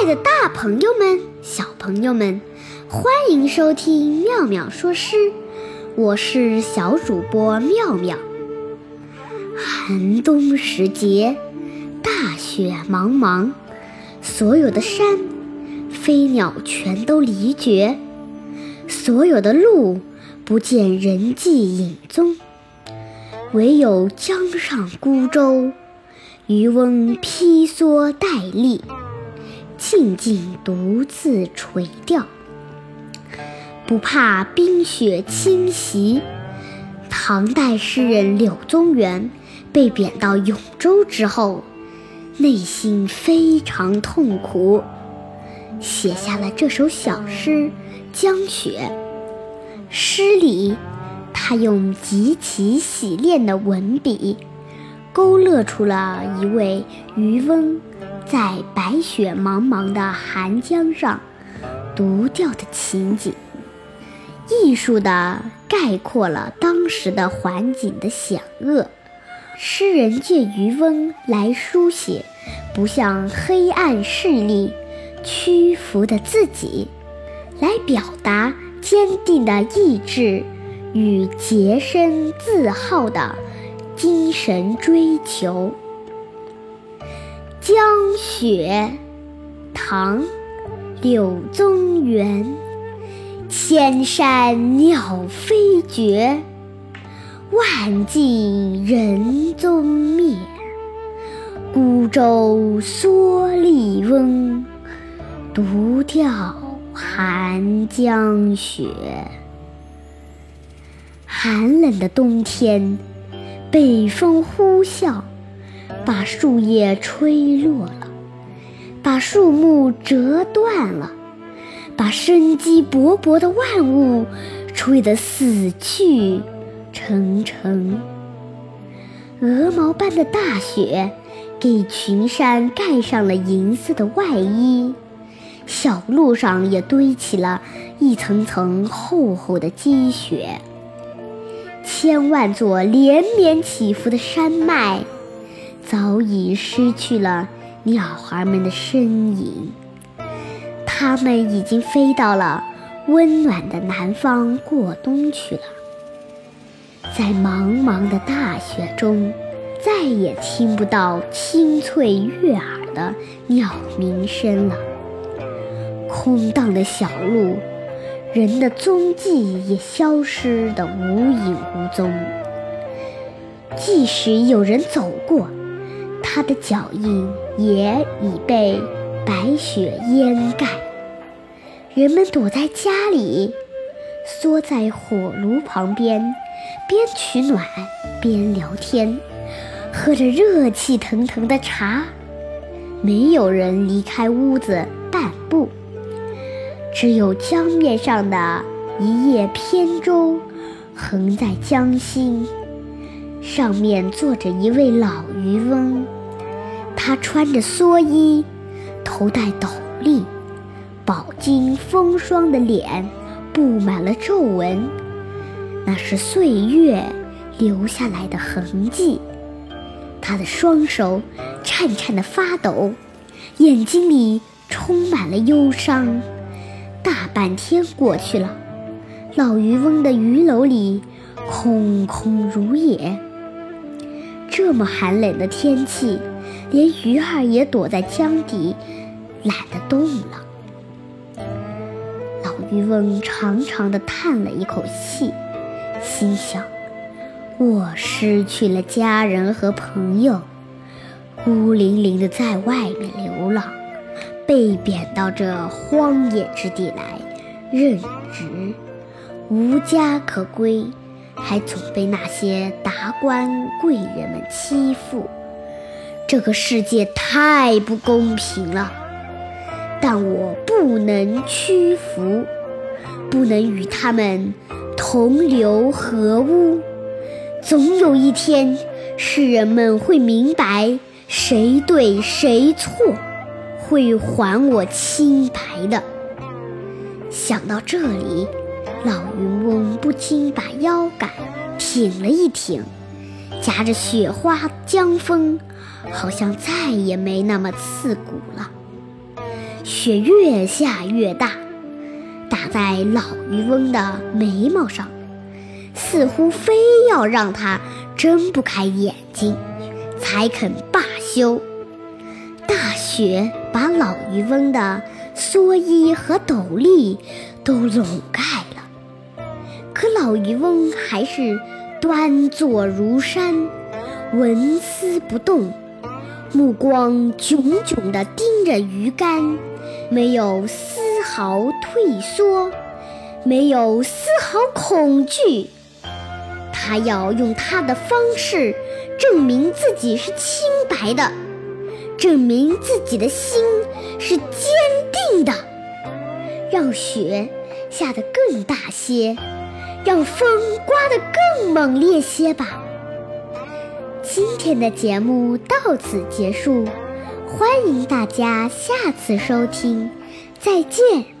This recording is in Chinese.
爱的大朋友们、小朋友们，欢迎收听妙妙说诗，我是小主播妙妙。寒冬时节，大雪茫茫，所有的山，飞鸟全都离绝，所有的路，不见人迹影踪，唯有江上孤舟，渔翁披蓑戴笠。静静独自垂钓，不怕冰雪侵袭。唐代诗人柳宗元被贬到永州之后，内心非常痛苦，写下了这首小诗《江雪》。诗里，他用极其洗练的文笔，勾勒出了一位渔翁。在白雪茫茫的寒江上独钓的情景，艺术地概括了当时的环境的险恶。诗人借渔翁来书写不向黑暗势力屈服的自己，来表达坚定的意志与洁身自好的精神追求。江雪，唐·柳宗元。千山鸟飞绝，万径人踪灭。孤舟蓑笠翁，独钓寒江雪。寒冷的冬天，北风呼啸。把树叶吹落了，把树木折断了，把生机勃勃的万物吹得死去沉沉。鹅毛般的大雪给群山盖上了银色的外衣，小路上也堆起了一层层厚厚的积雪。千万座连绵起伏的山脉。早已失去了鸟儿们的身影，它们已经飞到了温暖的南方过冬去了。在茫茫的大雪中，再也听不到清脆悦耳的鸟鸣声了。空荡的小路，人的踪迹也消失得无影无踪。即使有人走过，他的脚印也已被白雪掩盖。人们躲在家里，缩在火炉旁边，边取暖边聊天，喝着热气腾腾的茶。没有人离开屋子半步。只有江面上的一叶扁舟横在江心，上面坐着一位老渔翁。他穿着蓑衣，头戴斗笠，饱经风霜的脸布满了皱纹，那是岁月留下来的痕迹。他的双手颤颤地发抖，眼睛里充满了忧伤。大半天过去了，老渔翁的鱼篓里空空如也。这么寒冷的天气。连鱼儿也躲在江底，懒得动了。老渔翁长长的叹了一口气，心想：我失去了家人和朋友，孤零零的在外面流浪，被贬到这荒野之地来任职，无家可归，还总被那些达官贵人们欺负。这个世界太不公平了，但我不能屈服，不能与他们同流合污。总有一天，世人们会明白谁对谁错，会还我清白的。想到这里，老渔翁不禁把腰杆挺了一挺，夹着雪花江风。好像再也没那么刺骨了。雪越下越大，打在老渔翁的眉毛上，似乎非要让他睁不开眼睛才肯罢休。大雪把老渔翁的蓑衣和斗笠都拢盖，可老渔翁还是端坐如山，纹丝不动。目光炯炯地盯着鱼竿，没有丝毫退缩，没有丝毫恐惧。他要用他的方式证明自己是清白的，证明自己的心是坚定的。让雪下得更大些，让风刮得更猛烈些吧。今天的节目到此结束，欢迎大家下次收听，再见。